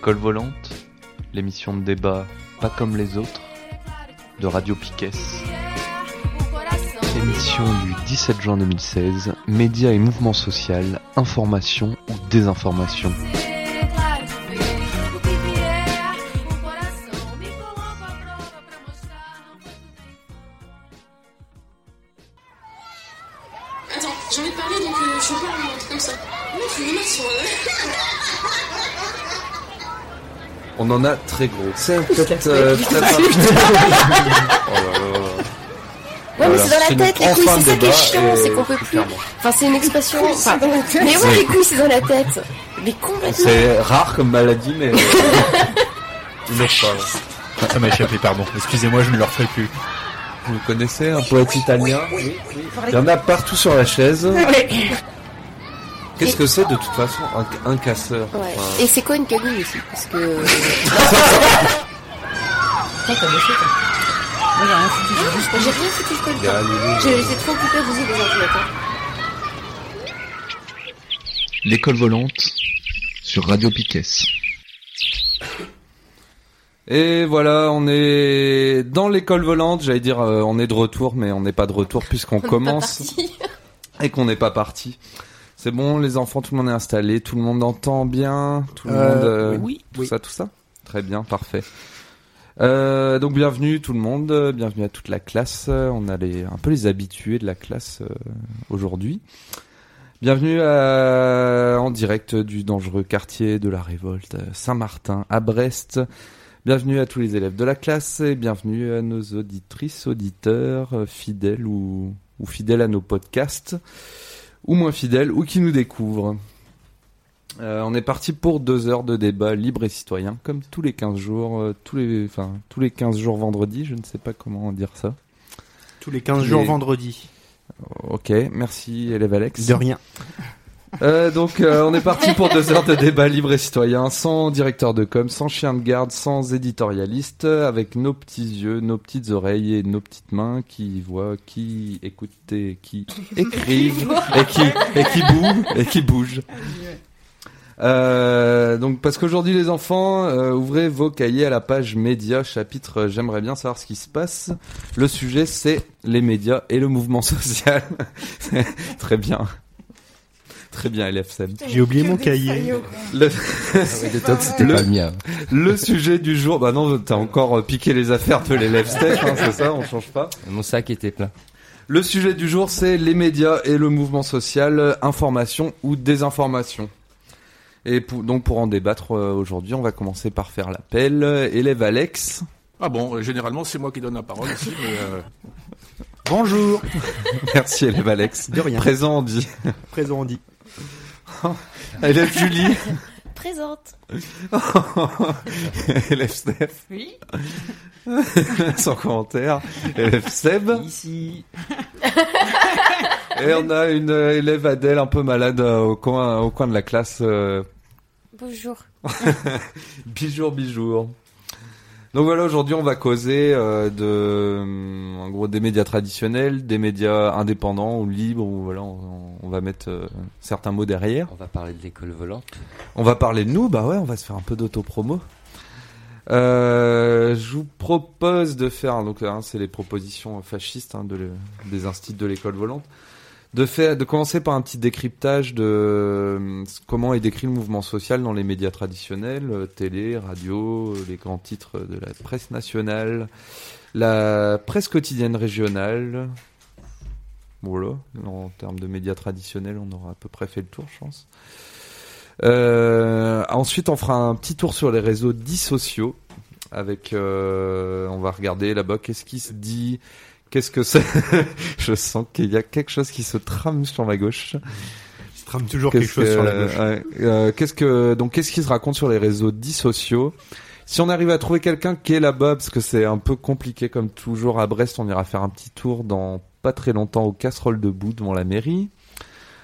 L'école volante, l'émission de débat pas comme les autres, de Radio Piquet. Émission du 17 juin 2016, médias et mouvements social, information ou désinformation. On en a très gros. C'est peut-être euh. Oh là là. Ouais, mais c'est dans la tête, les couilles, c'est ça qui est chiant, c'est qu'on peut plus. clairement. Enfin, c'est une expression. Enfin, mais ouais, les couilles, c'est dans la tête. Mais complètement. C'est rare comme maladie, mais. euh, autre fois. ouais. Ça m'a échappé, pardon. Excusez-moi, je ne le referai plus. Vous connaissez un poète italien Il y en a partout sur la chaise. Qu'est-ce que c'est de toute façon un, un casseur Ouais. Enfin, Et c'est quoi une cagoule aussi Parce que. J'ai rien foutu, Lulu, temps. J'ai- J'étais trop occupée à bouger des ordinateurs. L'école volante sur Radio Piquet. Et voilà, on est dans l'école volante. J'allais dire, euh, on est de retour, mais on n'est pas de retour puisqu'on commence parti. et qu'on n'est pas parti. C'est bon, les enfants, tout le monde est installé, tout le monde entend bien, tout le Euh, monde, euh, oui, tout oui. ça, tout ça. Très bien, parfait. Euh, donc bienvenue tout le monde, bienvenue à toute la classe. On a les, un peu les habitués de la classe euh, aujourd'hui. Bienvenue à- en direct du dangereux quartier de la Révolte, Saint-Martin, à Brest. Bienvenue à tous les élèves de la classe et bienvenue à nos auditrices, auditeurs, fidèles ou, ou fidèles à nos podcasts, ou moins fidèles, ou qui nous découvrent. Euh, on est parti pour deux heures de débat libre et citoyen, comme tous les 15 jours, euh, tous les, enfin, tous les 15 jours vendredi, je ne sais pas comment dire ça. Tous les 15 Les- jours vendredi. Ok, merci élève Alex. De rien. Euh, donc euh, on est parti pour deux heures de débat libre et citoyen, sans directeur de com, sans chien de garde, sans éditorialiste, avec nos petits yeux, nos petites oreilles et nos petites mains qui voient, qui écoutent et qui écrivent et qui et qui bougent et qui bougent. Euh, donc parce qu'aujourd'hui les enfants, euh, ouvrez vos cahiers à la page médias, chapitre euh, J'aimerais bien savoir ce qui se passe. Le sujet c'est les médias et le mouvement social. Très bien. Très bien, élève Seb. J'ai oublié mon cahier. Le, C'était Le- pas le mien. le sujet du jour, bah non, t'as encore euh, piqué les affaires de l'élève Steph, hein, c'est ça, on change pas. Mon sac était plein. Le sujet du jour, c'est les médias et le mouvement social, euh, information ou désinformation. Et pour- donc pour en débattre euh, aujourd'hui, on va commencer par faire l'appel. Élève Alex. Ah bon, généralement c'est moi qui donne la parole ici, mais euh, Bonjour. Merci élève Alex. De rien. Présent on dit. Présent, on dit. élève Julie. Présente. élève Steph. Oui. Sans commentaire. Élève Seb. Ici. Et on a une euh, élève Adèle un peu malade euh, au coin, au coin de la classe. euh, Bonjour. bijour, bijour. Donc voilà, aujourd'hui on va causer euh, de, en gros, des médias traditionnels, des médias indépendants ou libres, ou voilà, on, on va mettre euh, certains mots derrière. On va parler de l'école volante. On va parler de nous, bah ouais, on va se faire un peu d'autopromo. Euh, je vous propose de faire, donc hein, c'est les propositions fascistes hein, de le- des instituts de l'école volante, de commencer par un petit décryptage de euh, comment est décrit le mouvement social dans les médias traditionnels, euh, télé, radio, euh, les grands titres de la presse nationale, la presse quotidienne régionale. Voilà, en termes de médias traditionnels, on aura à peu près fait le tour, je pense. Ensuite, on fera un petit tour sur les réseaux dits sociaux. On va regarder là-bas qu'est-ce qui se dit, qu'est-ce que c'est. Je sens qu'il y a quelque chose qui se trame sur ma gauche. Il se trame toujours quelque chose sur la gauche. ouais, euh, qu'est-ce que donc qu'est-ce qui se raconte sur les réseaux dits sociaux? Si on arrive à trouver quelqu'un qui est là-bas, parce que c'est un peu compliqué comme toujours à Brest, on ira faire un petit tour dans pas très longtemps aux casseroles de boue devant la mairie.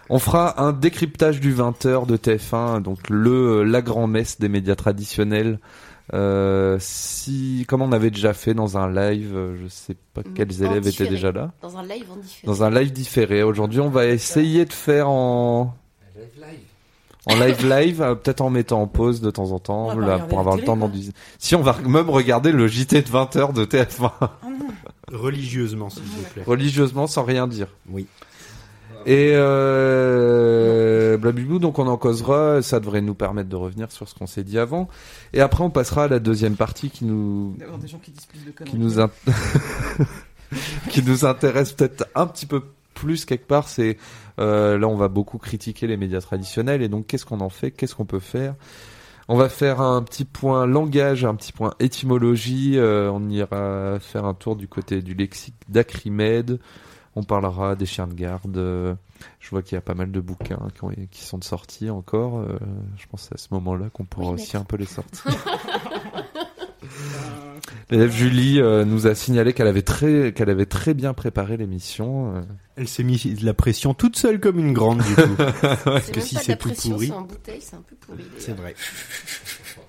On fera un décryptage du 20h de TF1, donc le la grand-messe des médias traditionnels. Euh, si, comme on avait déjà fait dans un live, euh, je sais pas quels En élèves étaient déjà là. Dans un live en différé. Dans un live différé. Aujourd'hui, on va essayer de faire en, En live live, euh, peut-être en mettant en pause de temps en temps, là, regarder pour avoir le temps d'en dis- Si on va même regarder le JT de 20h de TF1 Religieusement, s'il vous plaît. religieusement sans rien dire. Oui. Et euh, blablabla, donc on en causera, ça devrait nous permettre de revenir sur ce qu'on s'est dit avant. Et après on passera à la deuxième partie qui nous D'avoir des gens qui disent plus de conneries. qui nous in- qui nous intéresse peut-être un petit peu plus quelque part, c'est euh, là on va beaucoup critiquer les médias traditionnels et donc qu'est-ce qu'on en fait, qu'est-ce qu'on peut faire? On va faire un petit point langage, un petit point étymologie. euh, on ira faire un tour du côté du lexique d'Acrimède. On parlera des chiens de garde. euh, je vois qu'il y a pas mal de bouquins qui, ont- qui sont sortis encore. euh, je pense que c'est à ce moment-là qu'on pourra Oui, aussi un peu les sortir. L'élève Julie euh, nous a signalé qu'elle avait très qu'elle avait très bien préparé l'émission. euh. Elle s'est mis de la pression toute seule comme une grande, du coup. C'est que même si pas de c'est la tout pression, pourri- c'est en bouteille, c'est un peu pourri. d'ailleurs. vrai.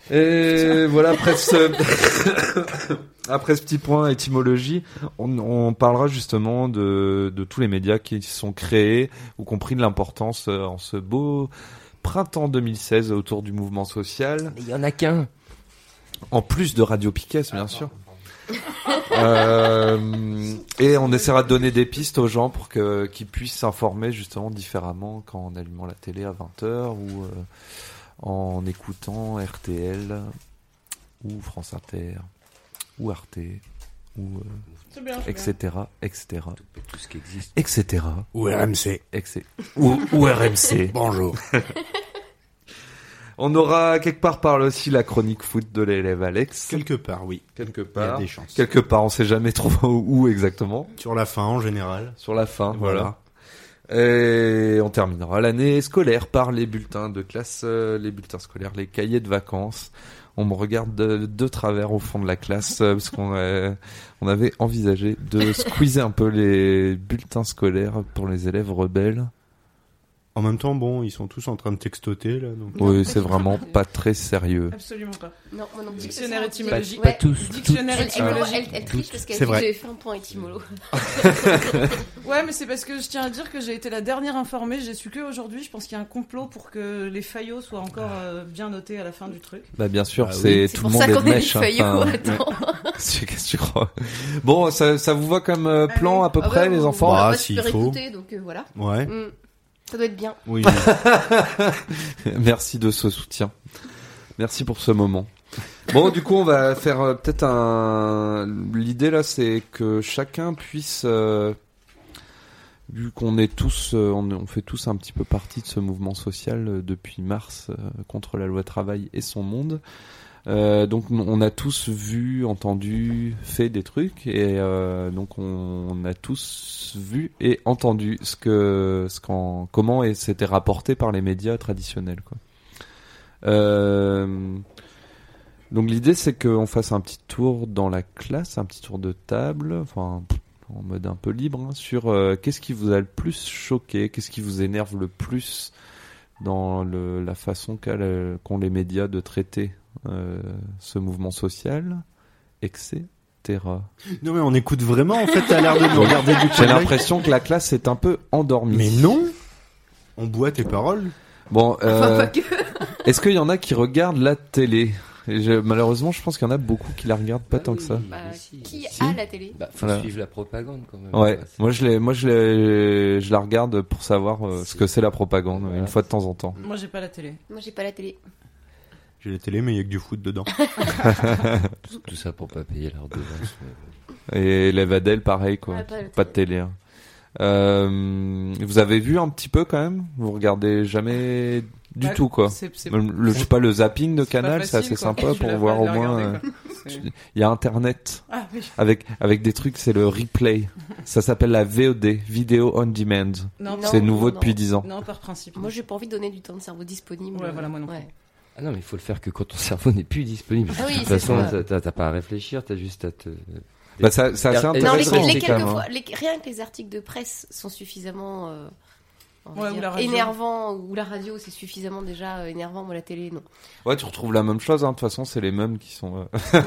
Et voilà après ce après ce petit point étymologie, on, on parlera justement de de tous les médias qui sont créés ou qui ont pris de l'importance euh, en ce beau printemps 2016 autour du mouvement social. Il y en a qu'un. En plus de Radio Piquet, bien sûr. Euh, et on essaiera de donner des pistes aux gens pour que qu'ils puissent s'informer justement différemment qu'en en allumant la télé à 20h ou euh, en écoutant RTL ou France Inter ou Arte ou euh, C'est bien, etc etc Tout ce qui existe. etc Ou RMC. etc ou, ou RMC. Bonjour. On aura quelque part par là aussi la chronique foot de l'élève Alex. Quelque part, oui. Quelque Il y a part. des chances. Quelque part, on sait jamais trop où, exactement. Sur la fin, en général. Sur la fin, Voilà. voilà. Et on terminera l'année scolaire par les bulletins de classe, euh, les bulletins scolaires, les cahiers de vacances. On me regarde de, travers au fond de la classe euh, parce qu'on euh, avait envisagé de squeezer un peu les bulletins scolaires pour les élèves rebelles. En même temps, bon, ils sont tous en train de textoter, là. Donc... Oui, c'est vraiment pas très sérieux. Absolument pas. Non, non plus. Dictionnaire Ça, étymologique. Pas tous. Dictionnaire Elle, elle, étymologique. elle, elle triche parce qu'elle C'est dit que j'avais fait un point étymolo. Ouais, mais c'est parce que je tiens à dire que j'ai été la dernière informée. J'ai su que aujourd'hui. Je pense qu'il y a un complot pour que les faillots soient encore euh, bien notés à la fin du truc. Bah bien sûr, Ah oui. c'est C'est tout pour le monde ça est qu'on de est hein. faillots. Enfin, Attends. Qu'est-ce que tu crois? Bon, ça, ça vous va comme euh, plan à peu Ah près, les enfants? Bah, va s'il faut. donc euh, voilà. Ouais. Ça doit être bien. Oui. Merci de ce soutien. Merci pour ce moment. Bon, du coup, on va faire euh, peut-être un. L'idée là, c'est que chacun puisse, euh, vu qu'on est tous, euh, on, on fait tous un petit peu partie de ce mouvement social euh, depuis mars euh, contre la loi travail et son monde. Euh, donc on- a tous vu, entendu, fait des trucs et euh, donc on, a tous vu et entendu ce que, ce qu'en, comment et c'était rapporté par les médias traditionnels. Euh, donc l'idée c'est qu'on fasse un petit tour dans la classe, un petit tour de table, enfin en mode un peu libre, hein, sur qu'est-ce qui vous a le plus choqué, qu'est-ce qui vous énerve le plus dans le, la façon qu'ont les médias de traiter ce mouvement social, etc. Non, mais on écoute vraiment, en fait, t'as l'air de nous regarder du J'ai l'impression que la classe est un peu endormie. Mais non On boit tes paroles Bon, euh, que. est-ce qu'il y en a qui regardent la télé? Je- Malheureusement, je pense qu'il y en a beaucoup qui la regardent pas Ah tant oui, que ça. Bah, si. qui Si. a la télé? Bah, faut Voilà. suivre la propagande quand même. Ouais, C'est- moi je l'ai, moi je l'ai, je la regarde pour savoir euh, ce que c'est la propagande Voilà. une fois de temps en temps. Moi, j'ai pas la télé. Moi, j'ai pas la télé. J'ai la télé, mais il y a que du foot dedans. Tout ça pour pas payer la redevance. Et les Vadel, pareil quoi, Ouais, pas de télé. hein. Euh, vous avez vu un petit peu quand même? Vous regardez jamais du Bah, tout quoi. Le, je sais pas, le zapping de Canal, c'est assez quoi. sympa pour voir au moins. euh, Il y a Internet Ah oui. avec avec des trucs, c'est le replay. Ça s'appelle la VOD, Video on Demand. C'est nouveau non, depuis non. 10 ans. non, par principe. Moi, j'ai pas envie de donner du temps de cerveau disponible. Ouais, voilà, moi non plus. Ouais. Ah non, mais il faut le faire que quand ton cerveau n'est plus disponible. Ah oui, de toute façon, ça. t'as- pas à réfléchir, t'as juste à te. Bah ça, c'est assez Non, les, intéressant. quelques fois, hein. les- rien que les articles de presse sont suffisamment euh, Ouais, dire, énervants, ou la radio, c'est suffisamment déjà euh, énervant, moi la télé, non. Ouais, tu retrouves la même chose. hein. De toute façon, c'est les mêmes qui sont. euh,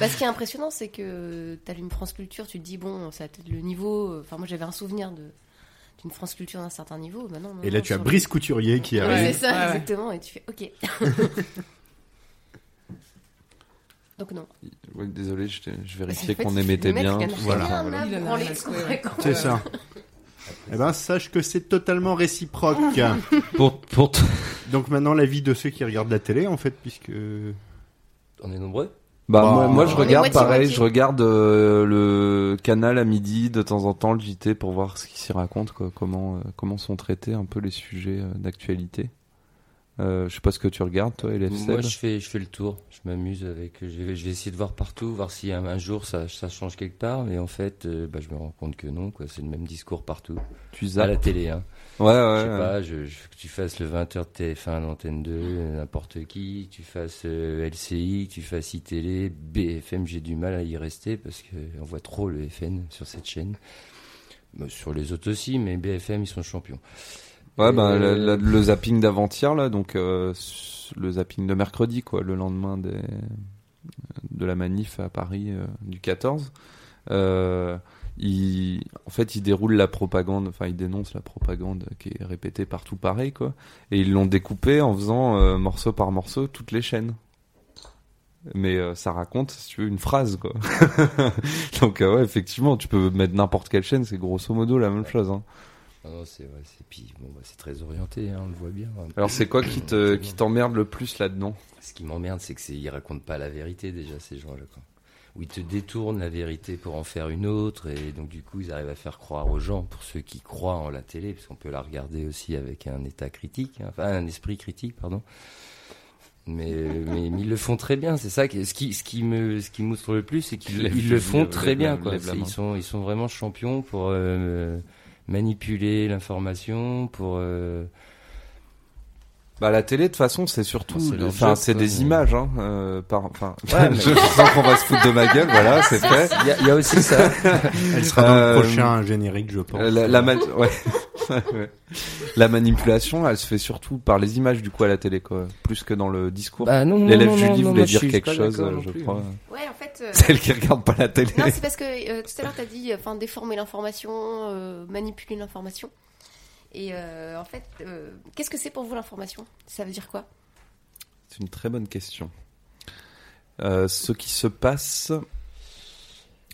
Bah, ce qui est impressionnant, c'est que t'allumes France Culture, tu te dis, bon, ça a peut-être le niveau. euh, Enfin, moi j'avais un souvenir de d'une France Culture d'un certain niveau. Bah non, non, Et là, non, tu as Brice Couturier qui Oui, arrive. c'est ça, Ouais, ouais. exactement. Et tu fais OK. Donc non. Désolé, je, vérifiais qu'on émettait bien. Voilà. C'est ça. Eh ben, sache que c'est totalement réciproque. Pour, pour Donc maintenant, l'avis de ceux qui regardent la télé, en fait, puisque... On est nombreux Bah, Bah, moi, moi, je regarde moitié, pareil, moitié. je regarde euh, le canal à midi de temps en temps, le JT, pour voir ce qui s'y raconte, quoi, comment, euh, comment sont traités un peu les sujets euh, d'actualité. Euh, je sais pas ce que tu regardes, toi, Hélène Moi, je fais, je fais le tour. Je m'amuse avec. Je vais, je vais essayer de voir partout, voir si un, un jour ça, ça change quelque part. Mais en fait, euh, bah, je me rends compte que non. quoi. C'est le même discours partout. Tu À la zappes. télé. Hein. Ouais, ouais. je sais ouais. pas. Je, je- que tu fasses le 20h de TF1 l'antenne 2, euh, n'importe qui. Que tu fasses euh, LCI, que tu fasses iTélé, BFM. J'ai du mal à y rester parce que on voit trop le FN sur cette chaîne. Bah, sur les autres aussi, mais BFM ils sont champions. Ouais, ben, Euh, le, zapping d'avant-hier, là, donc euh, le zapping de mercredi, quoi, le lendemain des, de la manif à Paris du 14. Euh, il, en fait, il déroule la propagande, enfin, il dénonce la propagande qui est répétée partout pareil, quoi. Et ils l'ont découpé en faisant euh, morceau par morceau toutes les chaînes. Mais euh, ça raconte, si tu veux, une phrase, quoi. donc, euh, ouais, effectivement, tu peux mettre n'importe quelle chaîne, c'est grosso modo la même chose, hein. Non, non, c'est c'est puis bon, bah, c'est très orienté, hein, on le voit bien. Alors, c'est quoi qui te, qui t'emmerde le plus là-dedans? Ce qui m'emmerde, c'est que c'est ils racontent pas la vérité déjà ces gens-là. quoi. Où ils te détournent la vérité pour en faire une autre, et donc du coup ils arrivent à faire croire aux gens, pour ceux qui croient en la télé, parce qu'on peut la regarder aussi avec un état critique, hein, enfin un esprit critique, pardon. Mais, mais, mais ils le font très bien, c'est ça. Ce qui, ce qui me, ce qui le plus, c'est qu'ils ils le font très bien. Quoi. Ils sont, ils sont vraiment champions pour euh, manipuler l'information, pour. euh, Bah la télé de toute façon c'est surtout, leur enfin c'est des mais- images, hein, euh, par, enfin, Ouais, mais- je sens qu'on va se foutre de ma gueule, voilà, c'est fait. Il y, a- il y a aussi ça. Elle sera dans Euh, le prochain générique, je pense. Euh, La, la, ma- ouais. Ouais. la manipulation, elle se fait surtout par les images du coup à la télé, quoi, plus que dans le discours. Bah, non, non, L'élève non, Julie non, voulait dire quelque chose, euh, je plus. crois. Ouais, en fait. euh, Celle qui regarde pas la télé. Non, c'est parce que euh, tout à l'heure, tu as dit enfin, déformer l'information, euh, manipuler l'information. Et euh, en fait, euh, qu'est-ce que c'est pour vous l'information? Ça veut dire quoi? C'est une très bonne question. Euh, ce qui se passe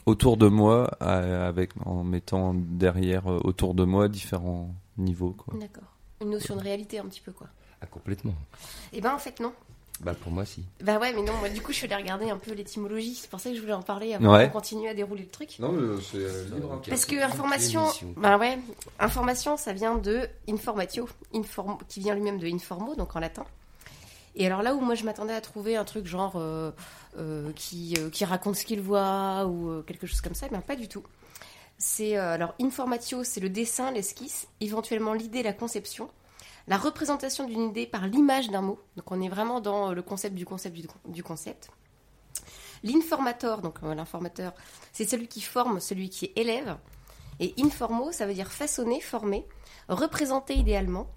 autour de moi, avec en mettant derrière autour de moi différents niveaux. D'accord. Une notion de réalité un petit peu, quoi. Ah, complètement. Et ben en fait, non. Bah, pour moi, si. Bah ouais, mais non, moi du coup, je suis allée regarder un peu l'étymologie. C'est pour ça que je voulais en parler avant Ouais. qu'on continue à dérouler le truc. Non, mais c'est libre. hein. Parce que information, bah ouais, information, ça vient de informatio, inform, qui vient lui-même de informo, donc en latin. Et alors là où moi je m'attendais à trouver un truc genre euh, euh, qui, euh, qui raconte ce qu'il voit ou euh, quelque chose comme ça, mais pas du tout. C'est euh, alors informatio, c'est le dessin, l'esquisse, éventuellement l'idée, la conception, la représentation d'une idée par l'image d'un mot. Donc on est vraiment dans euh, le concept du concept du, concept. L'informator, donc euh, l'informateur, c'est celui qui forme, celui qui élève. Et informo, ça veut dire façonner, former, représenter idéalement,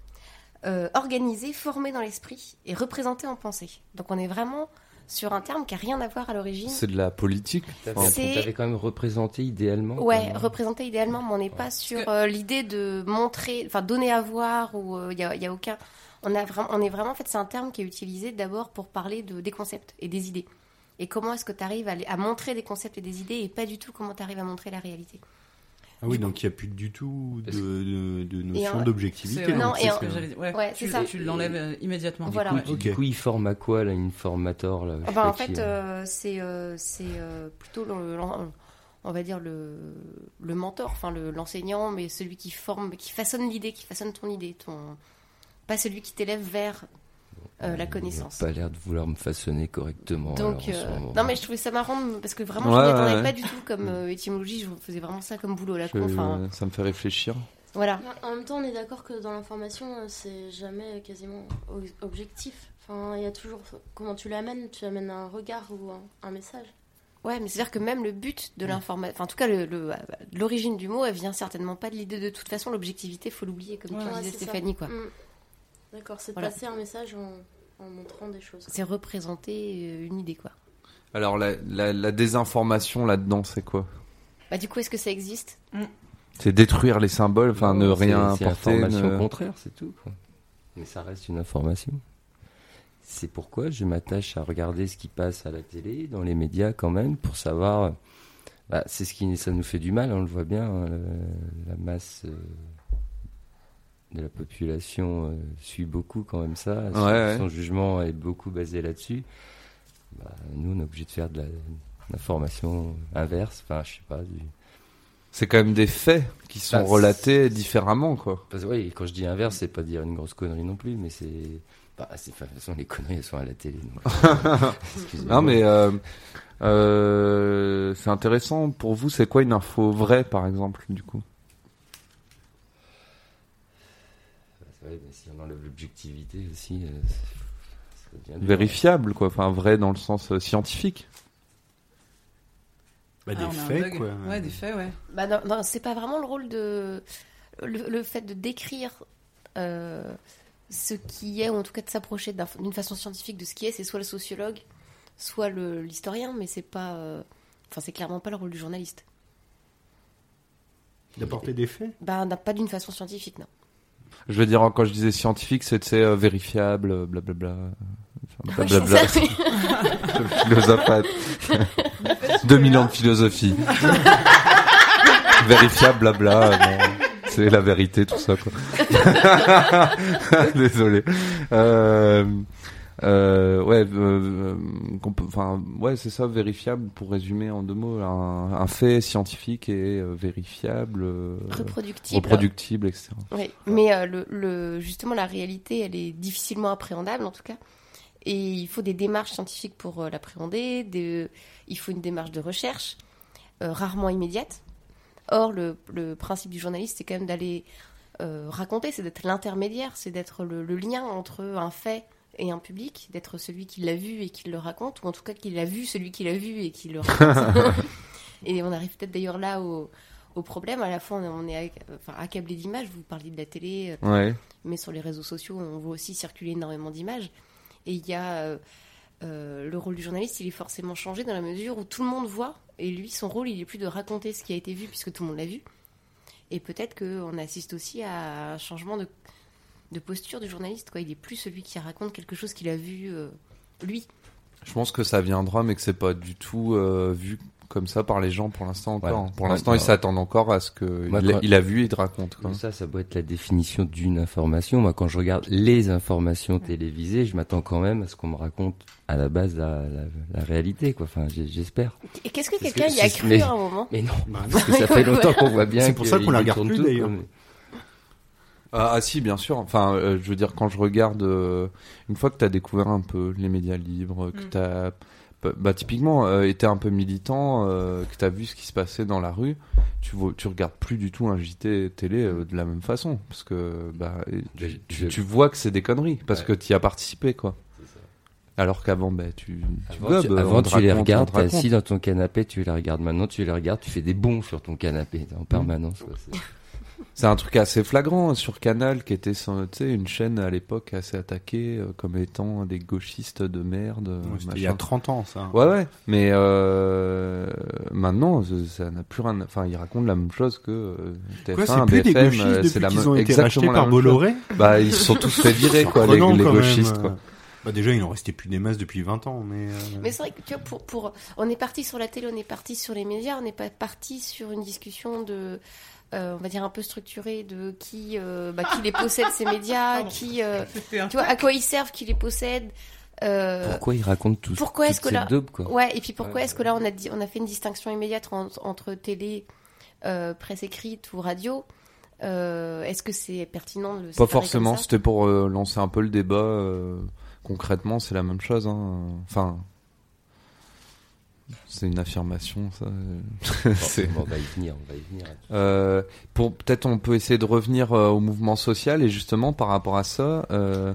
euh, organiser, former dans l'esprit et représenter en pensée. Donc on est vraiment sur un terme qui a rien à voir à l'origine. C'est de la politique. T'avais C'est- t'avais quand même représenté idéalement. Ouais, représenter idéalement, mais on n'est pas sur que- euh, l'idée de montrer, enfin donner à voir ou il y, a, y a aucun. On a vraiment, on est vraiment en fait, c'est un terme qui est utilisé d'abord pour parler de des concepts et des idées. Et comment est-ce que tu arrives à montrer des concepts et des idées et pas du tout comment tu arrives à montrer la réalité? Ah oui, donc il n'y a plus du tout de, Parce de, de notion un- d'objectivité. C'est Non, c'est un- ce que que- j'allais dire. Ouais, Ouais, tu, ça. tu l'enlèves euh, immédiatement. Du Voilà. coup, Ok. du coup, il forme à quoi, là, une formator, là sais Ah bah, en fait, euh. euh, c'est euh, c'est euh, plutôt le, on va dire le, le mentor, enfin le- l'enseignant, mais celui qui forme, qui façonne l'idée, qui façonne ton idée, ton pas celui qui t'élève vers euh, la Il a connaissance. pas l'air de vouloir me façonner correctement. Donc, alors, euh, non mais je trouvais ça marrant parce que vraiment Ouais, je m'y attendais ouais, pas du tout comme euh, étymologie, je faisais vraiment ça comme boulot à la Je- con. Enfin, ça me fait réfléchir. voilà. En même temps, on est d'accord que dans l'information, c'est jamais quasiment objectif. Enfin, il y a toujours comment tu l'amènes. Tu amènes un regard ou un, un message. Ouais, mais c'est-à-dire que même le but de l'information, enfin en tout cas le- le- l'origine du mot, elle vient certainement pas de l'idée de toute façon l'objectivité, faut l'oublier comme Ouais, tu Ouais, disais ça. Stéphanie quoi. Mm. D'accord, c'est de Voilà. passer un message en, en montrant des choses. C'est représenter euh, une idée quoi. Alors la, la, la désinformation là-dedans, c'est quoi? Bah du coup, est-ce que ça existe? C'est détruire les symboles, enfin ne rien c'est- porter. C'est l'information ne- contraire, c'est tout. quoi. Mais ça reste une information. C'est pourquoi je m'attache à regarder ce qui passe à la télé, dans les médias quand même, pour savoir. Bah, c'est ce qui ça nous fait du mal, on le voit bien. hein, le- la masse euh, de la population euh, suit beaucoup quand même ça. Son, Ouais, son jugement est beaucoup basé là-dessus. Bah, nous, on est obligé de faire de la- de l'information inverse. Enfin, je sais pas. Du... C'est quand même des faits qui sont Bah, relatés différemment, quoi. Parce que, oui, quand je dis inverse, c'est pas dire une grosse connerie non plus, mais c'est. Bah, de toute façon, les conneries, elles sont à la télé. donc. Excusez-moi. Non, mais euh, euh, c'est intéressant. Pour vous, c'est quoi une info vraie, par exemple, du coup C'est l'objectivité aussi, euh. Vérifiable, quoi. Enfin, vrai dans le sens euh, scientifique. Bah, Ah, des on a un faits, quoi. Ouais, des faits, ouais. Bah non, non, c'est pas vraiment le rôle de. Le, le fait de décrire euh, ce qui est, ou en tout cas de s'approcher d'un- d'une façon scientifique de ce qui est, c'est soit le sociologue, soit l'historien, mais c'est pas. euh, Enfin, c'est clairement pas le rôle du journaliste. D'apporter des faits? Bah, pas d'une façon scientifique, non. Je veux dire, quand je disais scientifique, sais, euh, vérifiable, euh, blablabla. Enfin, Oui, blablabla. oui. Philosophate. 2000 ans de philosophie. Vérifiable, blabla. bon, c'est la vérité, tout ça, quoi. Désolé. Euh, euh, ouais, euh, peut- enfin, ouais, c'est ça, vérifiable, pour résumer en deux mots. Un, un fait scientifique et euh, vérifiable, euh, Reproductible. reproductible, etc. Oui, mais euh, le, le- justement, la réalité, elle est difficilement appréhendable, en tout cas. Et il faut des démarches scientifiques pour euh, l'appréhender. des- Il faut une démarche de recherche, euh, rarement immédiate. Or, le, le principe du journaliste, c'est quand même d'aller euh, raconter, c'est d'être l'intermédiaire, c'est d'être le, le lien entre un fait et un public, d'être celui qui l'a vu et qui le raconte, ou en tout cas qu'il a vu celui qui l'a vu et qui le raconte. et on arrive peut-être d'ailleurs là au, au problème. À la fois, on est accablé d'images. Vous parliez de la télé, euh, Ouais. mais sur les réseaux sociaux, on voit aussi circuler énormément d'images. Et il y a euh, euh, le rôle du journaliste, il est forcément changé dans la mesure où tout le monde voit, et lui, son rôle, il est plus de raconter ce qui a été vu puisque tout le monde l'a vu. Et peut-être qu'on assiste aussi à un changement de, de posture du journaliste. Quoi. Il est plus celui qui raconte quelque chose qu'il a vu euh, lui. Je pense que ça viendra, mais que c'est pas du tout euh, vu comme ça par les gens pour l'instant encore. Voilà. Pour l'instant, bah, ils s'attendent encore à ce que Moi, il, a- quand- il a vu, il te raconte. Quoi. Ça, ça doit être la définition d'une information. Moi, quand je regarde les informations télévisées, je m'attends quand même à ce qu'on me raconte à la base la, la, la réalité, quoi. Enfin, j'espère. Et qu'est-ce que quelqu'un que y a cru mais- à un moment Mais non, Bah, parce que ça fait longtemps qu'on voit bien. C'est pour ça qu'on la regarde plus, d'ailleurs. Ah, ah, si, bien sûr. Enfin, euh, je veux dire, quand je regarde, euh, une fois que tu as découvert un peu les médias libres, que Mm. tu as, bah, typiquement, euh, été un peu militant, euh, que tu as vu ce qui se passait dans la rue, tu, vois, tu regardes plus du tout un JT télé euh, de la même façon. Parce que bah, tu, vois que c'est des conneries, parce Ouais. que tu y as participé, quoi. Alors qu'avant, bah, tu, tu Avant, gobes, tu, avant, les regardes, te t'es assis dans ton canapé, tu les regardes. Maintenant, tu les regardes, tu fais des bons sur ton canapé en permanence. quoi. C'est- un truc assez flagrant hein, sur Canal, qui était sans- tu sais, une chaîne à l'époque assez attaquée euh, comme étant des gauchistes de merde. euh, Ouais, il y a 30 ans, ça. Ouais, ouais, mais euh, maintenant, ça- n'a plus rien. Enfin, ils racontent la même chose que euh, TF1, Quoi, c'est plus des BFM, c'est la même- ont été exactement la par même chose. Bolloré Bah, ils se sont tous fait virer, quoi, les, même. gauchistes, quoi. Bah déjà, il n'en restait plus des masses depuis 20 ans, mais... euh, Mais c'est vrai que tu vois, pour, pour, on est parti sur la télé, on est parti sur les médias, on n'est pas parti sur une discussion de, euh, on va dire un peu structurée de qui, euh, bah, qui les possède ces médias, Pardon. qui, euh, un tu vois, à quoi ils servent, qui les possède. euh, Pourquoi ils racontent tout pourquoi est-ce que là- daube, quoi? Ouais, et puis pourquoi Ouais, est-ce que là on a dit, on a fait une distinction immédiate en- entre télé, euh, presse écrite ou radio? Euh, Est-ce que c'est pertinent de le Pas forcément, c'était pour euh, lancer un peu le débat. euh, concrètement, c'est la même chose. Hein. Enfin, c'est une affirmation, ça. on va y venir, on va y venir. Euh, pour peut-être on peut essayer de revenir euh, au mouvement social et justement par rapport à ça, euh,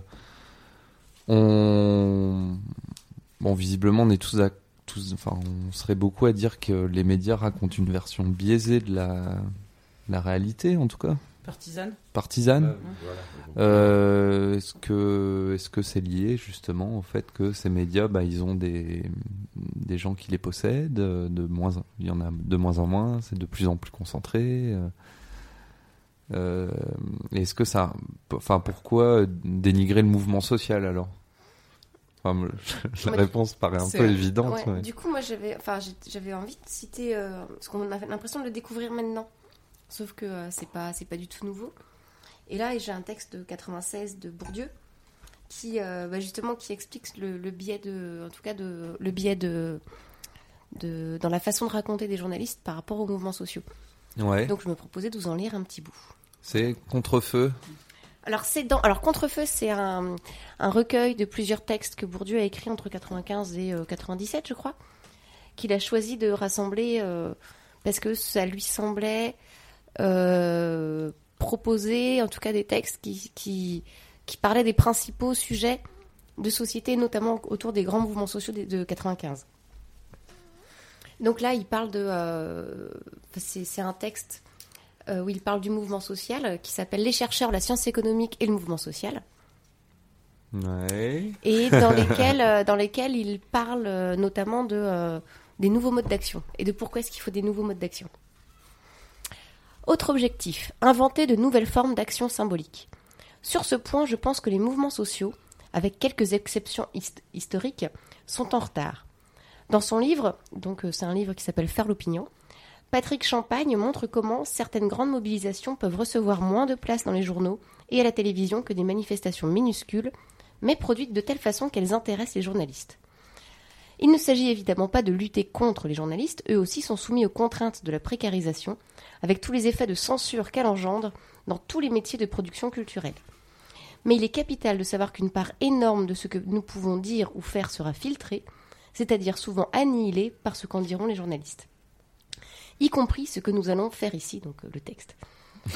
on bon visiblement on est tous à tous enfin on serait beaucoup à dire que les médias racontent une version biaisée de la la réalité en tout cas Partisane. partisane. Euh, est-ce que est-ce que c'est lié justement au fait que ces médias bah ils ont des des gens qui les possèdent euh, de moins en- il y en a de moins en moins c'est de plus en plus concentré euh, Euh, Est-ce que ça, enfin, pourquoi dénigrer le mouvement social alors? Enfin, La réponse paraît un peu évidente. Ouais, ouais. Du coup, moi, j'avais, enfin, j'avais envie de citer, euh, parce qu'on a l'impression de le découvrir maintenant, sauf que euh, c'est pas, c'est pas du tout nouveau. Et là, j'ai un texte de 96 de Bourdieu qui, euh, bah, justement, qui explique le, le biais de, en tout cas, de, le biais de, de, dans la façon de raconter des journalistes par rapport aux mouvements sociaux. Ouais. Donc, je me proposais de vous en lire un petit bout. C'est contre-feu? Alors, c'est dans... Alors Contrefeu, c'est un, un recueil de plusieurs textes que Bourdieu a écrit entre 95 et euh, 97, je crois, qu'il a choisi de rassembler euh, parce que ça lui semblait euh, proposer, en tout cas, des textes qui, qui, qui parlaient des principaux sujets de société, notamment autour des grands mouvements sociaux de, de 95. Donc là, il parle de... euh, c'est un texte euh, où il parle du mouvement social euh, qui s'appelle Les chercheurs, la science économique et le mouvement social, Ouais. et dans lesquels, dans lesquels il parle notamment de, euh, des nouveaux modes d'action et de pourquoi est-ce qu'il faut des nouveaux modes d'action? Autre objectif, inventer de nouvelles formes d'action symbolique. Sur ce point, je pense que les mouvements sociaux, avec quelques exceptions hist- historiques, sont en retard. Dans son livre, donc euh, c'est un livre qui s'appelle Faire l'opinion, Patrick Champagne montre comment certaines grandes mobilisations peuvent recevoir moins de place dans les journaux et à la télévision que des manifestations minuscules, mais produites de telle façon qu'elles intéressent les journalistes. Il ne s'agit évidemment pas de lutter contre les journalistes, eux aussi sont soumis aux contraintes de la précarisation, avec tous les effets de censure qu'elle engendre dans tous les métiers de production culturelle. Mais il est capital de savoir qu'une part énorme de ce que nous pouvons dire ou faire sera filtrée, c'est-à-dire souvent annihilée par ce qu'en diront les journalistes. Y compris ce que nous allons faire ici, donc euh, le texte.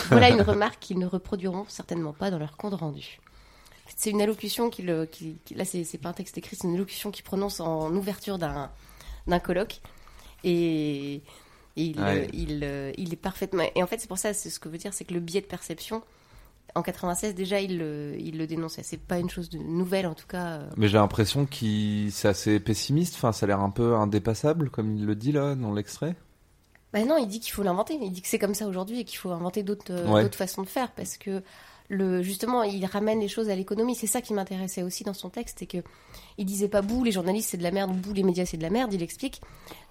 Voilà une remarque qu'ils ne reproduiront certainement pas dans leur compte rendu. C'est une allocution qu'il, là c'est, pas un texte écrit, c'est une allocution qu'il prononce en ouverture d'un, d'un colloque. Et, il, il, euh, il est parfaitement. Et en fait, c'est pour ça, c'est ce que veut dire, c'est que le biais de perception, en 96, déjà, il, le- il le dénonçait. C'est pas une chose de nouvelle, en tout cas. euh. Mais j'ai l'impression qu'il c'est assez pessimiste. Enfin, ça a l'air un peu indépassable, comme il le dit là dans l'extrait. Bah non, il dit qu'il faut l'inventer. Il dit que c'est comme ça aujourd'hui et qu'il faut inventer d'autres euh, Ouais. d'autres façons de faire parce que le justement, il ramène les choses à l'économie. C'est ça qui m'intéressait aussi dans son texte, c'est que il disait pas bouh les journalistes c'est de la merde, bouh les médias c'est de la merde. Il explique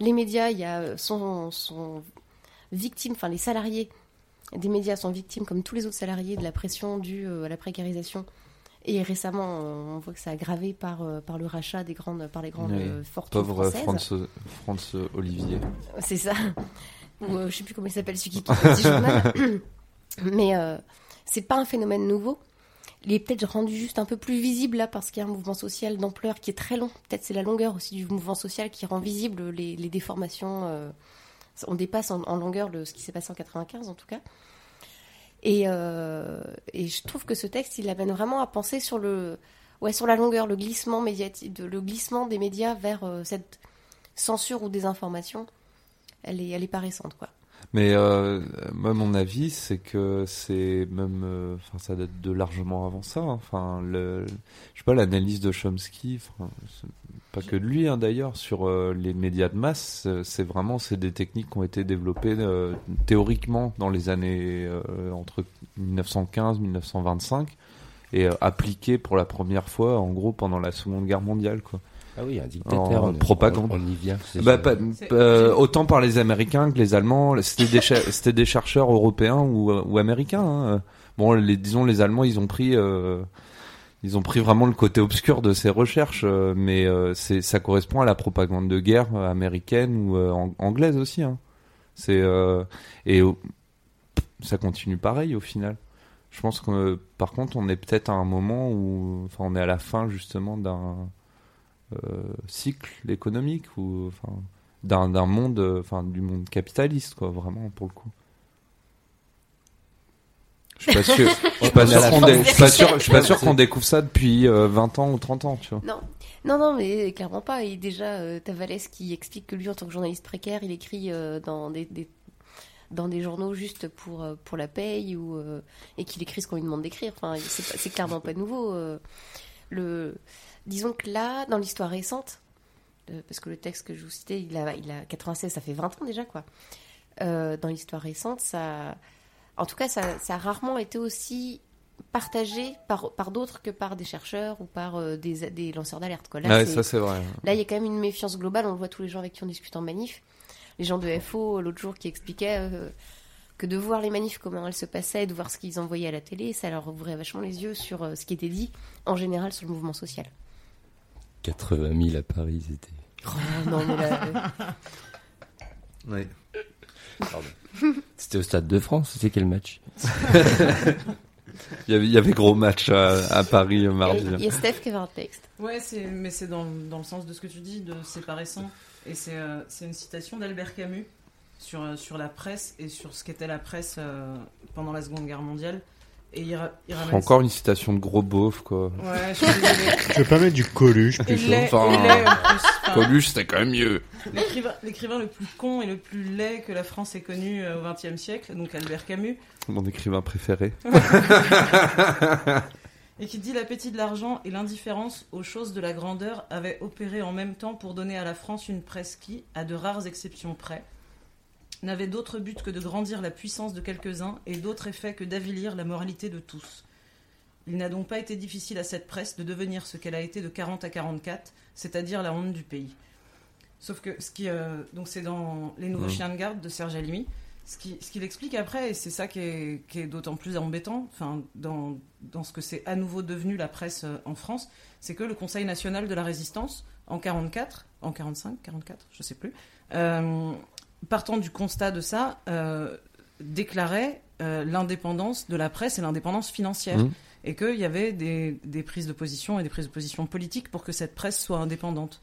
les médias, il y a sont sont victimes, enfin les salariés des médias sont victimes comme tous les autres salariés de la pression due euh, à la précarisation. Et récemment, on voit que ça a aggravé par, euh, par le rachat des grandes, par les grandes Oui. euh, fortunes Pauvre françaises. France, France Olivier. C'est ça. Ou euh, je sais plus comment il s'appelle, celui qui journal. Mais euh, c'est pas un phénomène nouveau. Il est peut-être rendu juste un peu plus visible là parce qu'il y a un mouvement social d'ampleur qui est très long. Peut-être c'est la longueur aussi du mouvement social qui rend visible les, déformations. euh, on dépasse en, longueur ce qui s'est passé en 95 en tout cas. Et, euh, et je trouve que ce texte, il amène vraiment à penser sur le, ouais, sur la longueur, le glissement médiatique, le glissement des médias vers euh, cette censure ou désinformation. Elle est, elle est pas récente, quoi. Mais euh, moi, mon avis, c'est que c'est même, euh, enfin, ça date de largement avant ça. hein. Enfin, le, je sais pas, l'analyse de Chomsky, pas que de lui hein, d'ailleurs, sur euh, les médias de masse, c'est vraiment, c'est des techniques qui ont été développées théoriquement dans les années entre 1915-1925 et appliquées pour la première fois, en gros, pendant la Seconde Guerre mondiale, quoi. Ah oui, un dictateur. En on- propagande. On, on y vient. Bah, pas- euh, autant par les Américains que les Allemands. C'était des, cher- c'était des chercheurs européens ou, ou américains. hein. Bon, les, disons les Allemands, ils ont pris, euh, ils ont pris vraiment le côté obscur de ces recherches, euh, mais euh, c'est, ça correspond à la propagande de guerre euh, américaine ou euh, ang- anglaise aussi. Hein. C'est euh, et ça continue pareil au final. Je pense que euh, par contre, on est peut-être à un moment où, enfin, on est à la fin justement d'un euh, cycle économique ou enfin d'un d'un monde euh, enfin du monde capitaliste quoi vraiment pour le coup je suis pas sûr je suis pas sûr qu'on dé- je suis pas sûr je suis pas sûr qu'on découvre ça depuis euh, 20 ans ou 30 ans tu vois Non, non, non, mais clairement pas. Et déjà, euh, Tavalès qui explique que lui, en tant que journaliste précaire, il écrit euh, dans des, des- dans des journaux juste pour, euh, pour la paye ou, euh, et qu'il écrit ce qu'on lui demande d'écrire. Enfin, c'est clairement pas nouveau. euh. le, disons que là, dans l'histoire récente, euh, parce que le texte que je vous citais, il a, il a 96, ça fait 20 ans déjà, quoi. Euh, dans l'histoire récente, ça. en tout cas, ça, ça a rarement été aussi partagé par, par d'autres que par des chercheurs ou par euh, des, des lanceurs d'alerte. quoi. Là, Ouais, c'est- ça c'est vrai. Là, il y a quand même une méfiance globale. On le voit tous les gens avec qui on discute en manif. Les gens de FO, l'autre jour, qui expliquaient euh, que de voir les manifs, comment elles se passaient, de voir ce qu'ils envoyaient à la télé, ça leur ouvrait vachement les yeux sur euh, ce qui était dit, en général, sur le mouvement social. 80 000 à Paris, c'était. Oh, non, mais là, euh, Ouais. C'était au Stade de France, c'était quel match? Il y avait, il y avait gros match à, à Paris mardi. il y a Steph qui avait un texte. Ouais, c'est, mais c'est dans, dans le sens de ce que tu dis, de c'est pas récent. Et c'est, euh, c'est une citation d'Albert Camus sur, euh, sur la presse et sur ce qu'était la presse euh, pendant la Seconde Guerre mondiale. Et il, ra- il ramène Encore une citation de gros beauf quoi. Ouais, je suis désolée. Tu veux pas mettre du Coluche plutôt laid, Enfin, en plus. Enfin, Coluche, c'était quand même mieux. l'écrivain, l'écrivain le plus con et le plus laid que la France ait connu euh, au XXe siècle, donc Albert Camus, Mon écrivain préféré. et qui dit l'appétit de l'argent et l'indifférence aux choses de la grandeur avaient opéré en même temps pour donner à la France une presse qui, à de rares exceptions près, n'avait d'autre but que de grandir la puissance de quelques-uns et d'autre effet que d'avilir la moralité de tous. Il n'a donc pas été difficile à cette presse de devenir ce qu'elle a été de 40 à 44, c'est-à-dire la honte du pays. Sauf que ce qui, euh, donc c'est dans Les Nouveaux Mhm. Chiens de Garde de Serge Halimi, ce qui- ce qu'il explique après, et c'est ça qui est, qui est d'autant plus embêtant, enfin, dans, dans ce que c'est à nouveau devenu la presse euh, en France, c'est que le Conseil national de la résistance, en 44, en 45, 44, je sais plus, euh, partant du constat de ça, euh, déclarait euh, l'indépendance de la presse et l'indépendance financière. Mhm. Et qu'il y avait des, des prises de position et des prises de position politiques pour que cette presse soit indépendante.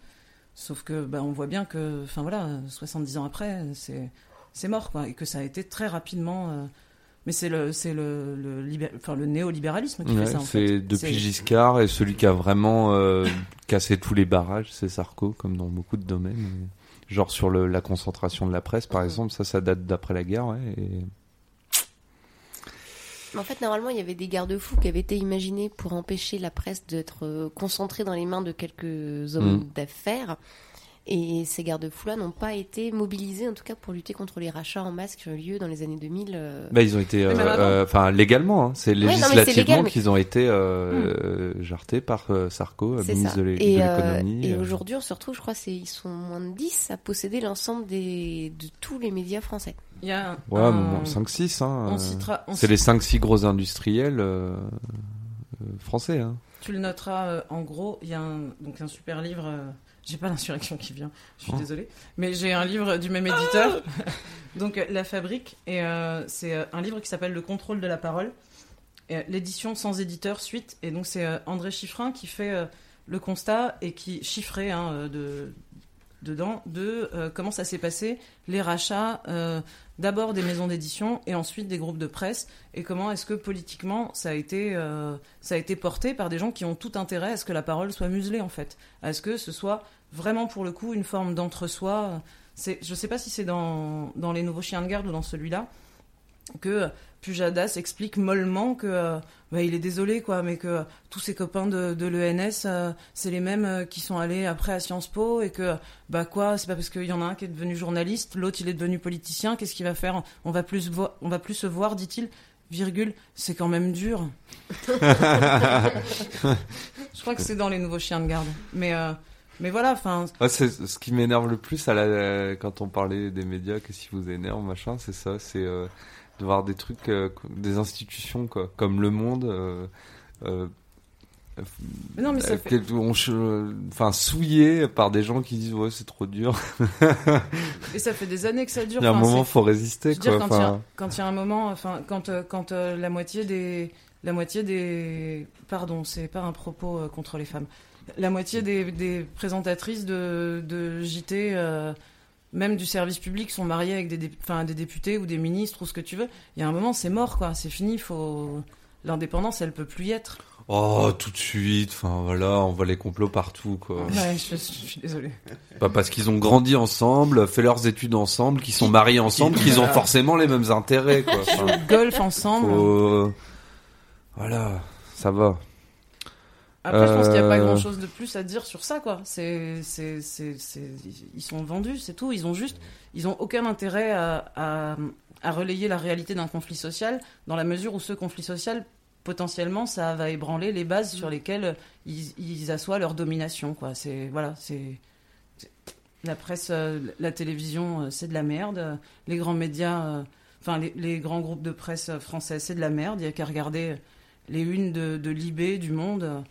Sauf que, bah, on voit bien que, enfin voilà, 70 ans après, c'est mort, quoi, et que ça a été très rapidement. euh, mais c'est le, c'est le, enfin, le néolibéralisme qui Ouais, fait ça, en fait. depuis Giscard et celui qui a vraiment euh, cassé tous les barrages, c'est Sarko, comme dans beaucoup de domaines. Genre sur le, la concentration de la presse, par exemple, ça, ça date d'après la guerre, ouais. Et... En fait, normalement, il y avait des garde-fous qui avaient été imaginés pour empêcher la presse d'être euh, concentrée dans les mains de quelques hommes Mm. d'affaires. Et ces garde-fous-là n'ont pas été mobilisés, en tout cas, pour lutter contre les rachats en masse qui ont eu lieu dans les années 2000. euh. Bah, ils ont été, euh, euh, enfin, légalement, hein. c'est législativement mais- qu'ils ont été euh, euh, jartés par euh, Sarko, ministre ça. de Et, euh, l'économie. et euh. aujourd'hui, on se retrouve, je crois, ils sont moins de 10 à posséder l'ensemble de tous les médias français. Il y a Ouais, un- bon, 5-6, hein. on citera, on C'est les 5-6 gros industriels français, hein. Tu le noteras euh, en gros, il y a un, donc un super livre. J'ai pas l'insurrection qui vient, je suis Oh. désolée. Mais j'ai un livre du même éditeur, donc euh, La Fabrique, et euh, c'est euh, un livre qui s'appelle Le contrôle de la parole. L'édition sans éditeur suite, et donc c'est André Chiffrin qui fait le constat et qui chiffrait hein, de, dedans de euh, comment ça s'est passé, les rachats euh, d'abord des maisons d'édition et ensuite des groupes de presse et comment est-ce que politiquement ça a été euh, ça a été porté par des gens qui ont tout intérêt à ce que la parole soit muselée en fait, à ce que ce soit vraiment pour le coup une forme d'entre-soi? C'est, je sais pas si c'est dans, dans les nouveaux chiens de garde ou dans celui-là que Pujadas explique mollement que euh, bah, il est désolé quoi, mais que euh, tous ses copains de, de l'ENS euh, c'est les mêmes euh, qui sont allés après à Sciences Po et que bah quoi, c'est pas parce qu'il y en a un qui est devenu journaliste, l'autre il est devenu politicien, qu'est-ce qu'il va faire? On va plus on va plus se voir, dit-il. Virgule, c'est quand même dur. Je crois que c'est dans les nouveaux chiens de garde. Mais euh, mais voilà, enfin Ouais, c'est ce qui m'énerve le plus à la, quand on parlait des médias, qu'est-ce qui vous énerve, machin, c'est ça, c'est euh, de voir des trucs, euh, des institutions quoi, comme Le Monde, euh, euh, Mais non, mais ça euh, fait- on enfin souillé par des gens qui disent ouais c'est trop dur. et ça fait des années que ça dure. Il y a un Enfin, moment faut résister Je veux dire, quoi. quand il y a- Enfin, quand il y, a un moment, enfin, quand, quand euh, la moitié des, la moitié des, pardon, c'est pas un propos euh, contre les femmes, la moitié des, des présentatrices de, de JT, même du service public, sont mariées avec des, dé- enfin, des députés ou des ministres ou ce que tu veux. Il y a un moment, c'est mort, quoi. C'est fini. Faut l'indépendance, elle peut plus y être. oh tout de suite, enfin voilà, on voit les complots partout quoi. Ouais, je, je suis désolée. Pas parce qu'ils ont grandi ensemble, fait leurs études ensemble, qu'ils sont mariés ensemble, qu'ils ont forcément les mêmes intérêts quoi. Enfin, Golf ensemble. faut- Voilà, ça va. Après, je pense qu'il n'y a pas Euh, grand chose de plus à dire sur ça, quoi. C'est, c'est, c'est, ils sont vendus, c'est tout. Ils ont juste, ils ont aucun intérêt à, à, à relayer la réalité d'un conflit social, dans la mesure où ce conflit social, potentiellement, ça va ébranler les bases sur lesquelles ils, ils assoient leur domination, quoi. C'est, voilà, c'est. La presse, euh, la télévision, euh, c'est de la merde. Les grands médias, enfin, les, les grands groupes de presse français, c'est de la merde. Il n'y a qu'à regarder les unes de, de Libé, du Monde,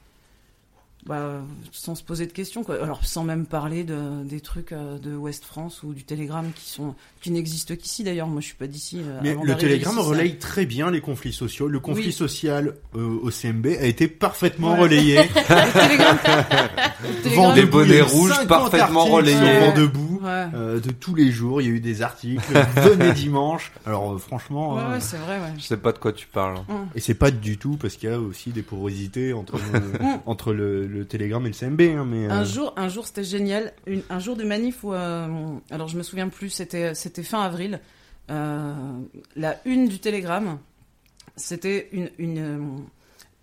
bah, sans se poser de questions. Quoi. Alors, sans même parler de, des trucs euh, de Ouest France ou du Télégramme qui, sont, qui n'existent qu'ici d'ailleurs. Moi, je suis pas d'ici. euh, Mais avant le ça- relaye très bien les conflits sociaux. Le conflit Oui. social euh, au CMB a été parfaitement Ouais. relayé. Le debout, bonnets rouges 50 parfaitement relayés. Vent Ouais. debout. Ouais. euh, de tous les jours, il y a eu des articles. Venez dimanche. Alors euh, franchement, Ouais, euh, ouais, c'est vrai, ouais. Je sais pas de quoi tu parles. et c'est pas du tout parce qu'il y a aussi des porosités entre le, Mm. entre le, le télégramme et le CMB. Hein, mais Un euh, jour, un jour, c'était génial. Une- un jour de manif où, euh, alors je me souviens plus, c'était, c'était fin avril. Euh, la une du Télégramme, c'était une, une, euh,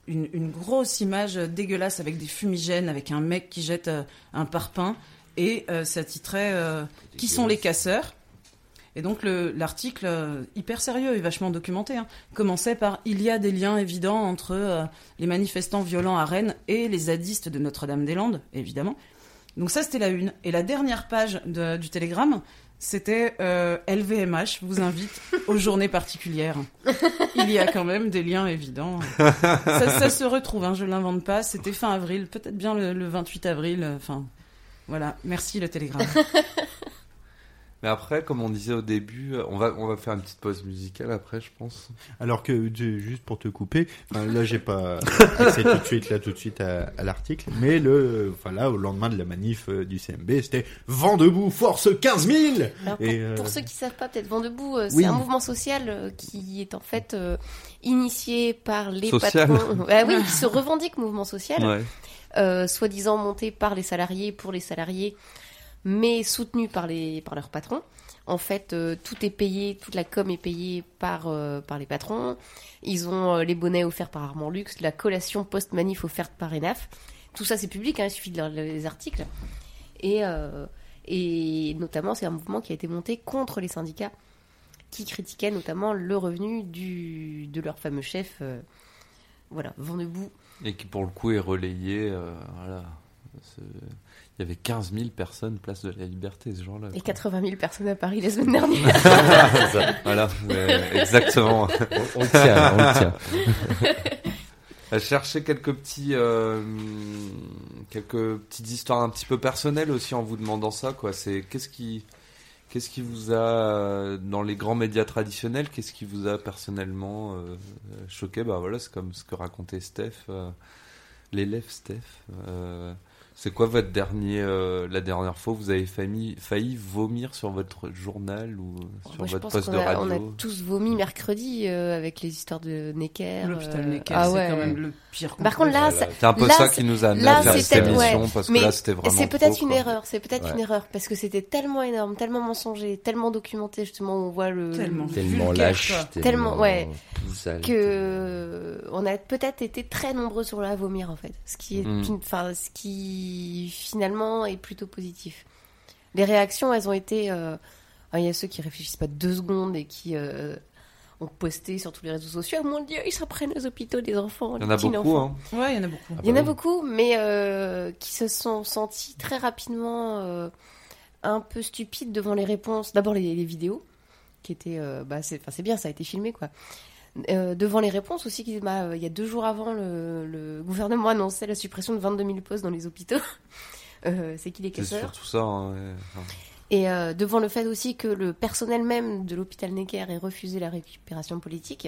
une, une grosse image dégueulasse avec des fumigènes, avec un mec qui jette euh, un parpaing, et euh, ça titrait euh, Qui sont les casseurs Et donc le- l'article, euh, hyper sérieux et vachement documenté, hein, commençait par Il y a des liens évidents entre euh, les manifestants violents à Rennes et les zadistes de Notre-Dame-des-Landes, évidemment. Donc ça, c'était la une. Et la dernière page de- du Télégramme, c'était euh, LVMH vous invite aux journées particulières. Il y a quand même des liens évidents. Ça, ça se retrouve, hein, je l'invente pas. C'était fin avril, peut-être bien le, le 28 avril. euh, Enfin, voilà. Merci le Télégramme. Mais après, comme on disait au début, on va, on va faire une petite pause musicale après, je pense. Alors que je- juste pour te couper, là j'ai pas accès tout de suite là tout de suite à, à l'article, mais le enfin là au lendemain de la manif euh, du CMB, c'était vent debout, force 15 000. Alors, pour, Et, euh, pour ceux qui savent pas, peut-être Vent debout, euh, c'est Oui. un mouvement social qui est en fait euh, initié par les Social. patrons. Ah oui, qui se revendique mouvement social, Ouais. Euh, soi-disant monté par les salariés pour les salariés, mais soutenu par les par leurs patrons. En fait, euh, tout est payé, toute la com est payée par euh, par les patrons. Ils ont les bonnets offerts par Armand Luxe, la collation post-manif offerte par Enaf. Tout ça, c'est public, hein, il suffit de lire les articles. Et et notamment, c'est un mouvement qui a été monté contre les syndicats qui critiquaient notamment le revenu du, de leur fameux chef. voilà, vent debout. Et qui, pour le coup, est relayé. euh, voilà. Il y avait 15 000 personnes place de la Liberté ce jour-là. Et quoi. 80 000 personnes à Paris la semaine dernière. Ça. Voilà, exactement. On, on le tient, on le tient. à chercher quelques petits euh, quelques petites histoires un petit peu personnelles aussi en vous demandant ça quoi c'est qu'est-ce qui qu'est-ce qui vous a euh, dans les grands médias traditionnels qu'est-ce qui vous a personnellement euh, choqué? Bah voilà c'est comme ce que racontait Steph euh, l'élève Steph euh, c'est quoi votre dernier euh, la dernière fois où vous avez failli, failli vomir sur votre journal ou sur Moi, votre poste de a, on a radio tous vomi mercredi euh, avec les histoires de Necker. L'hôpital euh, Necker, ah c'est ouais. quand même le pire. Par contre, là, Voilà. c'est un peu Là, ça qui nous a amené là, à faire cette émission ouais. parce que Mais là c'était vraiment c'est peut-être une quoi. erreur, c'est peut-être Ouais. une erreur parce que c'était tellement énorme, tellement mensonger, tellement documenté justement, on voit le Tellement. Tellement Vulgaire, lâche, tellement, ouais. sale. que on a peut-être été très nombreux sur la vomir en fait, ce qui est Mm. une- enfin ce qui finalement est plutôt positif. Les réactions, elles ont été, euh, il y a ceux qui réfléchissent pas deux secondes et qui euh, ont posté sur tous les réseaux sociaux, oh mon dieu, ils s'en prennent aux hôpitaux des enfants. il y en a beaucoup hein Ouais, il y en a beaucoup. Ah Il y en bah a oui. beaucoup, mais euh, qui se sont sentis très rapidement euh, un peu stupides devant les réponses. D'abord les, les vidéos, qui étaient, euh, bah c'est, enfin c'est bien, ça a été filmé quoi. Euh, devant les réponses aussi, qui, bah, euh, il y a deux jours avant, le, le gouvernement annonçait la suppression de 22 000 postes dans les hôpitaux. Euh, c'est qui les C'est casseurs surtout ça. hein, ouais. Et euh, devant le fait aussi que le personnel même de l'hôpital Necker ait refusé la récupération politique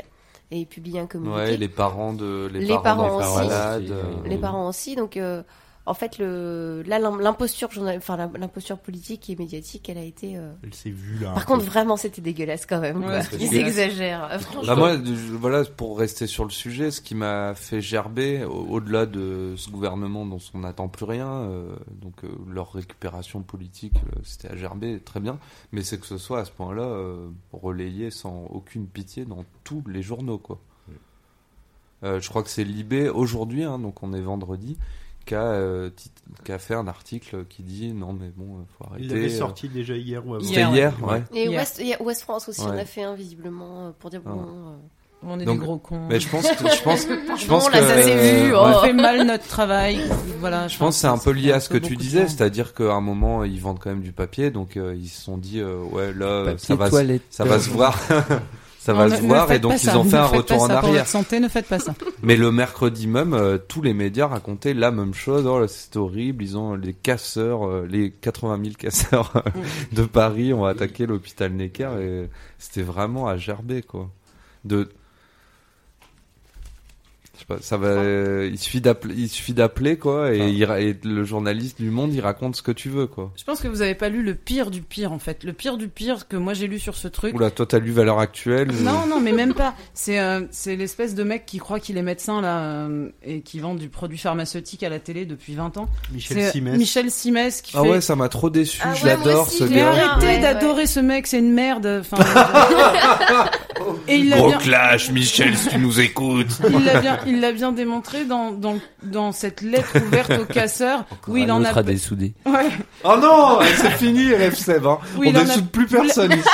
et ait publié un communiqué. Ouais, les parents de les, Les parents des aussi. malades. Les les parents aussi. Donc, euh, en fait, le, là, l'im- l'imposture, enfin, l'imposture politique et médiatique, elle a été. euh, Elle s'est vue là. Par peu. contre, vraiment, c'était dégueulasse quand même. Ouais, Ils exagèrent. Franchement. Bah moi, je- voilà, pour rester sur le sujet, ce qui m'a fait gerber, au- au-delà de ce gouvernement dont on n'attend plus rien, euh, donc euh, leur récupération politique, euh, c'était à gerber, très bien, mais c'est que ce soit à ce point-là euh, relayé sans aucune pitié dans tous les journaux, quoi. euh, je crois que c'est Libé aujourd'hui, hein, donc on est vendredi, qui a, euh, fait un article qui dit non mais bon, euh, faut arrêter. Il avait euh, sorti déjà hier ou avant. C'était Hier, hier, ouais. ouais. Et Hier. Ouest, il y a Ouest France aussi, on a fait un visiblement euh, pour dire bon. Ouais. euh, On est Donc, des gros cons. Mais je pense, que, je pense, je pense Pardon, que là, ça s'est vu, oh. On fait mal notre travail. Voilà, Je pense que c'est un peu lié à ce que tu disais, c'est-à-dire qu'à un moment ils vendent quand même du papier, donc euh, ils se sont dit euh, ouais là Papier ça va, toilette. ça va se voir, ça va ne- se ne voir et donc ils ça, ont fait un retour en ça Pour arrière. votre santé, ne faites pas ça. Mais le mercredi même, euh, tous les médias racontaient la même chose. Oh, là, c'est horrible. Ils ont les casseurs, euh, les 80 000 casseurs euh, de Paris ont attaqué l'hôpital Necker et c'était vraiment à gerber, quoi. De, sais pas, ça va. Il suffit d'appeler, il suffit d'appeler, quoi, et, il ra- et le journaliste du Monde, il raconte ce que tu veux, quoi. Je pense que vous avez pas lu le pire du pire en fait. Le pire du pire que moi j'ai lu sur ce truc. Oula, toi, t'as lu Valeur Actuelle ou- Non, non, mais même pas. C'est euh, c'est l'espèce de mec qui croit qu'il est médecin là euh, et qui vend du produit pharmaceutique à la télé depuis 20 ans. Michel C'est Simès. Michel Simès qui Ah fait. ouais, ça m'a trop déçu. Ah je ouais, l'adore, ce Mais gars. Arrêtez ouais. d'adorer ce mec, c'est une merde. Enfin, et il l'a Gros bien, clash, Michel, si tu nous écoutes. il l'a bien, il l'a bien démontré dans, dans dans cette lettre ouverte au casseur où il en a. dessoudé. Ouais. Oh non, c'est fini, Rêve Seb. Hein. Oui, On il en a- desoude plus personne ici.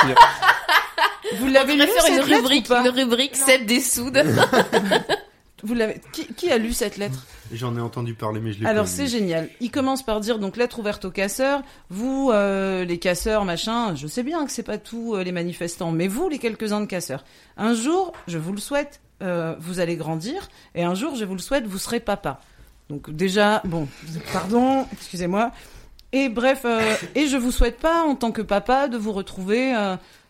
Vous l'avez On lu faire cette une lettre rubrique, ou pas une rubrique Seb des soudes. Vous l'avez. Qui, qui a lu cette lettre J'en ai entendu parler, mais je l'ai Alors c'est génial. Il commence par dire donc lettre ouverte aux casseurs. Vous, euh, les casseurs, machin. Je sais bien que c'est pas tous euh, les manifestants, mais vous, les quelques-uns de casseurs. Un jour, je vous le souhaite, euh, vous allez grandir, et un jour, je vous le souhaite, vous serez papa. Donc déjà, bon, pardon, excusez-moi. Et bref, euh, et je vous souhaite pas en tant que papa de vous retrouver.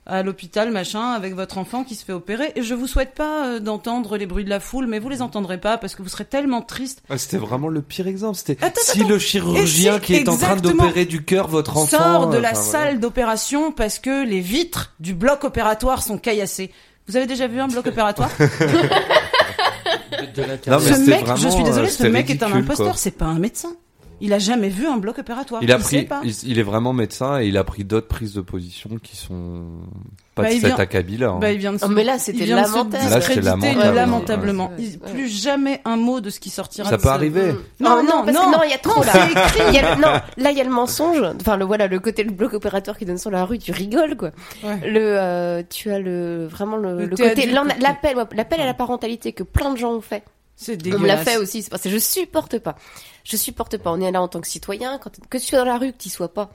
Euh, à l'hôpital, machin, avec votre enfant qui se fait opérer. Et je vous souhaite pas euh, d'entendre les bruits de la foule, mais vous les entendrez pas parce que vous serez tellement triste Ah, C'était vraiment le pire exemple. C'était Attends, si le chirurgien si, qui est en train d'opérer du cœur votre enfant sort de la enfin, voilà. salle d'opération parce que les vitres du bloc opératoire sont caillassées. Vous avez déjà vu un bloc opératoire? De la Non, mais Ce mec, je suis désolée, euh, ce mec est un imposteur, c'est pas un médecin. Il a jamais vu un bloc opératoire. Il a pris, pas. il, il est vraiment médecin et il a pris d'autres prises de position qui sont pas Bah, de cet vient- acabit-là. hein. Bah, il vient de se, Oh, mais là, c'était lamentable. Là, c'était lamentable. lamentablement. Ouais, Il- ouais. Plus jamais un mot de ce qui sortira Ça de peut ce- arriver. Non, Non, non, non, parce non. que non, il y a trop là. écrit. Il y a le- non, là il y a le mensonge. Enfin le voilà, le côté le bloc opérateur qui donne sur la rue, tu rigoles quoi. Ouais. Le euh, tu as le vraiment le, Le le théâtre côté l'appel l'appel à la parentalité que plein de gens ont fait. C'est On me l'a dégueulasse. fait aussi, c'est parce que je supporte pas. Je supporte pas. On est là en tant que citoyen, que tu sois dans la rue, que tu sois pas.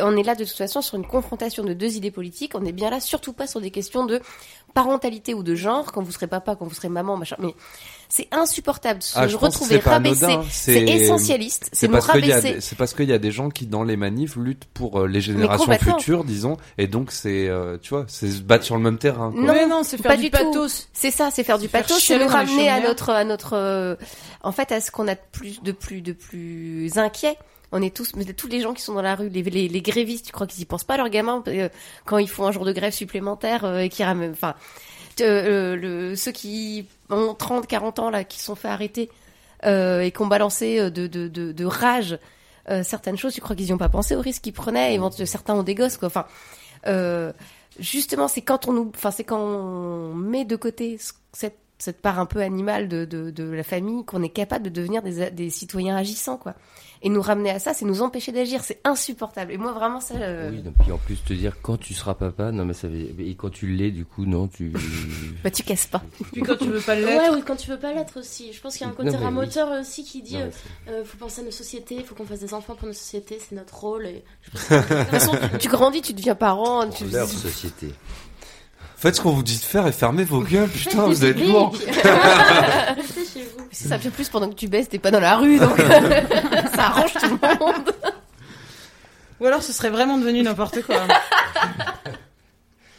On est là de toute façon sur une confrontation de deux idées politiques. On est bien là, surtout pas sur des questions de parentalité ou de genre, quand vous serez papa, quand vous serez maman, machin. Mais c'est insupportable de se Ah, je retrouver rabaissé. C'est essentialiste. C'est parce qu'il y a rabaisser. des- c'est parce qu'il y a des gens qui dans les manifs luttent pour euh, les générations futures, disons, et donc c'est, euh, tu vois, c'est se battre sur le même terrain. Quoi. Non, Mais non, c'est faire pas du pathos. C'est ça, c'est faire du faire pathos, c'est les ramener à notre, à notre, euh, en fait, à ce qu'on a de plus, de plus, de plus inquiet. On est tous, mais tous les gens qui sont dans la rue, les, les, les grévistes, tu crois qu'ils y pensent pas leurs gamins euh, quand ils font un jour de grève supplémentaire euh, et qui ramènent, enfin, euh, le, ceux qui ont 30, 40 ans là, qui sont fait arrêter euh, et qui ont balancé euh, de, rage euh, certaines choses, tu crois qu'ils y ont pas pensé au risque qu'ils prenaient? Éventuellement, certains ont des gosses, quoi. Enfin, euh, justement, c'est quand on enfin, c'est quand on met de côté ce- cette, part un peu animale de la famille qu'on est capable de devenir des, des citoyens agissants, quoi. Et nous ramener à ça, c'est nous empêcher d'agir. C'est insupportable. Et moi, vraiment, ça. euh, Oui, donc, puis en plus te dire quand tu seras papa, non mais ça veut... et quand tu l'es du coup non tu. Bah, tu casses pas. Puis quand tu veux pas Ouais, l'être. oui, quand tu veux pas l'être aussi. Je pense qu'il y a un Non, côté oui. ramoteur aussi qui dit Non, euh, euh, faut penser à nos sociétés, faut qu'on fasse des enfants pour nos sociétés, c'est notre rôle. Et... De toute façon, tu, grandis, tu deviens parent. Tu... Leur société. Faites ce qu'on vous dit de faire et fermez vos gueules, putain, vous êtes lourd. Restez chez vous. Ça fait plus pendant que tu baisses, t'es pas dans la rue, donc ça arrange tout le monde. Ou alors ce serait vraiment devenu n'importe quoi.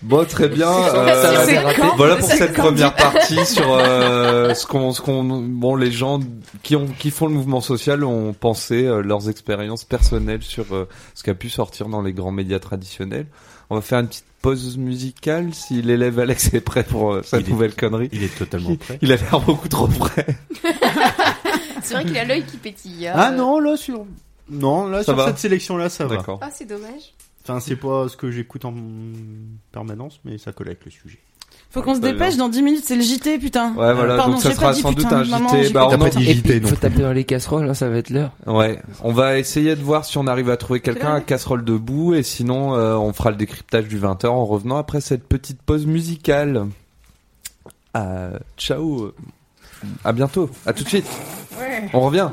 Bon, très bien. Euh, voilà pour cette première partie sur euh, ce qu'on, ce qu'on, bon, les gens qui ont, qui font le mouvement social ont pensé euh, leurs expériences personnelles sur euh, ce qui a pu sortir dans les grands médias traditionnels. On va faire une petite pause musicale si l'élève Alex est prêt pour euh, sa Il est- nouvelle connerie. Il est totalement prêt. Il a l'air beaucoup trop prêt. C'est vrai qu'il a l'œil qui pétille. hein. Ah non, là sur non, là Ça sur va cette sélection là, ça va. D'accord. Ah, c'est dommage. Enfin, c'est pas ce que j'écoute en permanence, mais ça colle avec le sujet. Faut qu'on se dépêche, dans 10 minutes, c'est le JT, putain. Ouais, voilà, Pardon, donc ça sera sans doute un maman, JT. Bah, pas on pas dit JT puis, non faut taper dans les casseroles, hein, ça va être l'heure. Ouais, on va essayer de voir si on arrive à trouver quelqu'un à casserole debout et sinon euh, on fera le décryptage du 20h en revenant après cette petite pause musicale. Euh, ciao, à bientôt, à tout de suite. On revient.